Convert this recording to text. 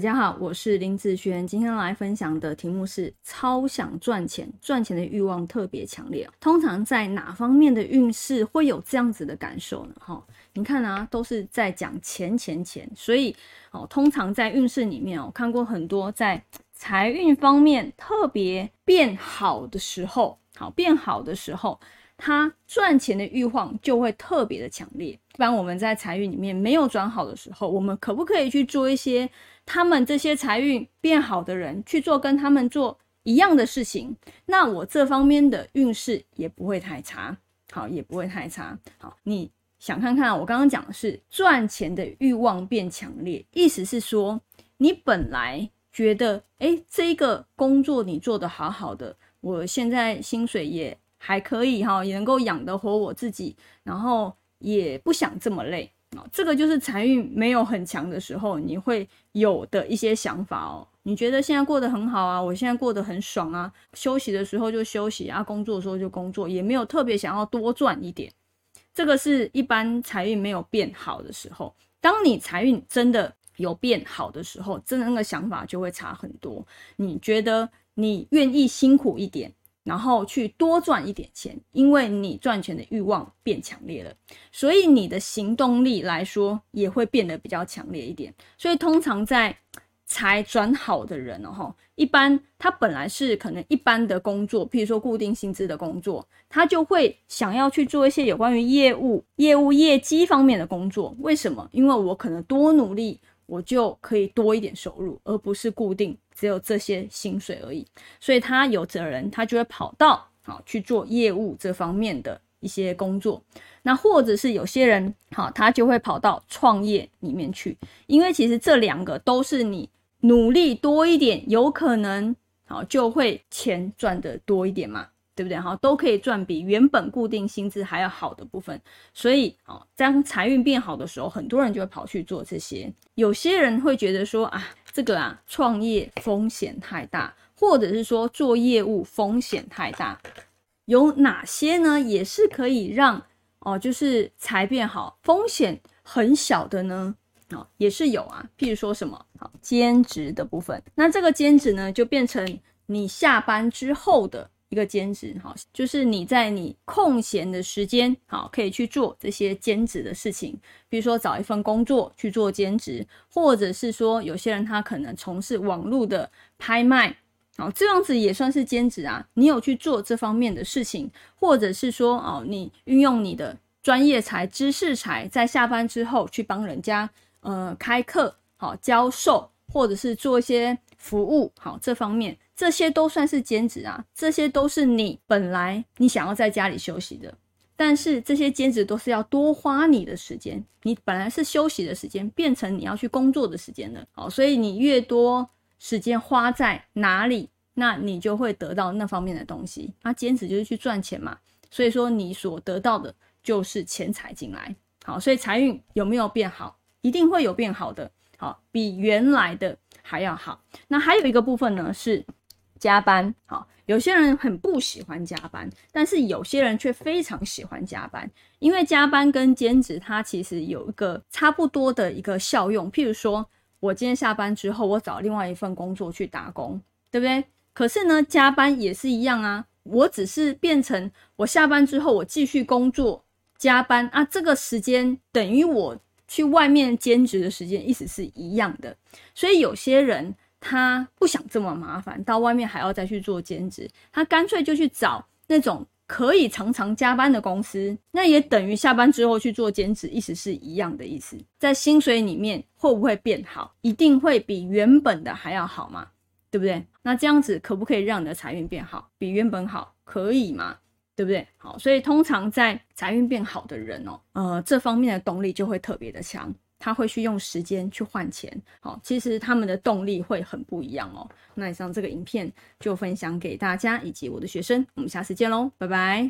大家好，我是林子轩，今天来分享的题目是超想赚钱，赚钱的欲望特别强烈。通常在哪方面的运势会有这样子的感受呢？哈，你看啊，都是在讲钱钱钱，所以哦，通常在运势里面哦，看过很多在财运方面特别变好的时候，好变好的时候。他赚钱的欲望就会特别的强烈。一般我们在财运里面没有转好的时候，我们可不可以去做一些他们这些财运变好的人去做跟他们做一样的事情？那我这方面的运势也不会太差，好，也不会太差。好，你想看看，我刚刚讲的是赚钱的欲望变强烈，意思是说你本来觉得，哎，这个工作你做得好好的，我现在薪水也。还可以哈，也能够养得活我自己，然后也不想这么累啊。这个就是财运没有很强的时候，你会有的一些想法哦。你觉得现在过得很好啊，我现在过得很爽啊，休息的时候就休息啊，工作的时候就工作，也没有特别想要多赚一点。这个是一般财运没有变好的时候。当你财运真的有变好的时候，真的那个想法就会差很多。你觉得你愿意辛苦一点？然后去多赚一点钱，因为你赚钱的欲望变强烈了，所以你的行动力来说也会变得比较强烈一点。所以通常在财转好的人哦，一般他本来是可能一般的工作，譬如说固定薪资的工作，他就会想要去做一些有关于业务、业务业绩方面的工作。为什么？因为我可能多努力。我就可以多一点收入，而不是固定只有这些薪水而已。所以他有责任，他就会跑到好去做业务这方面的一些工作。那或者是有些人好，他就会跑到创业里面去，因为其实这两个都是你努力多一点，有可能好就会钱赚的多一点嘛。对不对？哈，都可以赚比原本固定薪资还要好的部分，所以，哦，当财运变好的时候，很多人就会跑去做这些。有些人会觉得说，啊，这个啊，创业风险太大，或者是说做业务风险太大。有哪些呢？也是可以让哦，就是财变好，风险很小的呢？哦，也是有啊。譬如说什么，好，兼职的部分，那这个兼职呢，就变成你下班之后的。一个兼职，好，就是你在你空闲的时间，好，可以去做这些兼职的事情，比如说找一份工作去做兼职，或者是说有些人他可能从事网络的拍卖，好，这样子也算是兼职啊。你有去做这方面的事情，或者是说哦，你运用你的专业才、知识才，在下班之后去帮人家呃开课，好，教授，或者是做一些服务，好，这方面。这些都算是兼职啊，这些都是你本来你想要在家里休息的，但是这些兼职都是要多花你的时间，你本来是休息的时间变成你要去工作的时间了，好，所以你越多时间花在哪里，那你就会得到那方面的东西。那兼职就是去赚钱嘛，所以说你所得到的就是钱财进来，好，所以财运有没有变好？一定会有变好的，好，比原来的还要好。那还有一个部分呢是。加班好，有些人很不喜欢加班，但是有些人却非常喜欢加班，因为加班跟兼职它其实有一个差不多的一个效用。譬如说，我今天下班之后，我找另外一份工作去打工，对不对？可是呢，加班也是一样啊，我只是变成我下班之后我继续工作加班啊，这个时间等于我去外面兼职的时间，意思是一样的。所以有些人。他不想这么麻烦，到外面还要再去做兼职，他干脆就去找那种可以常常加班的公司，那也等于下班之后去做兼职，意思是一样的意思。在薪水里面会不会变好？一定会比原本的还要好嘛？对不对？那这样子可不可以让你的财运变好？比原本好，可以吗？对不对？好，所以通常在财运变好的人哦，呃，这方面的动力就会特别的强。他会去用时间去换钱，好，其实他们的动力会很不一样哦。那以上这个影片就分享给大家以及我的学生，我们下次见喽，拜拜。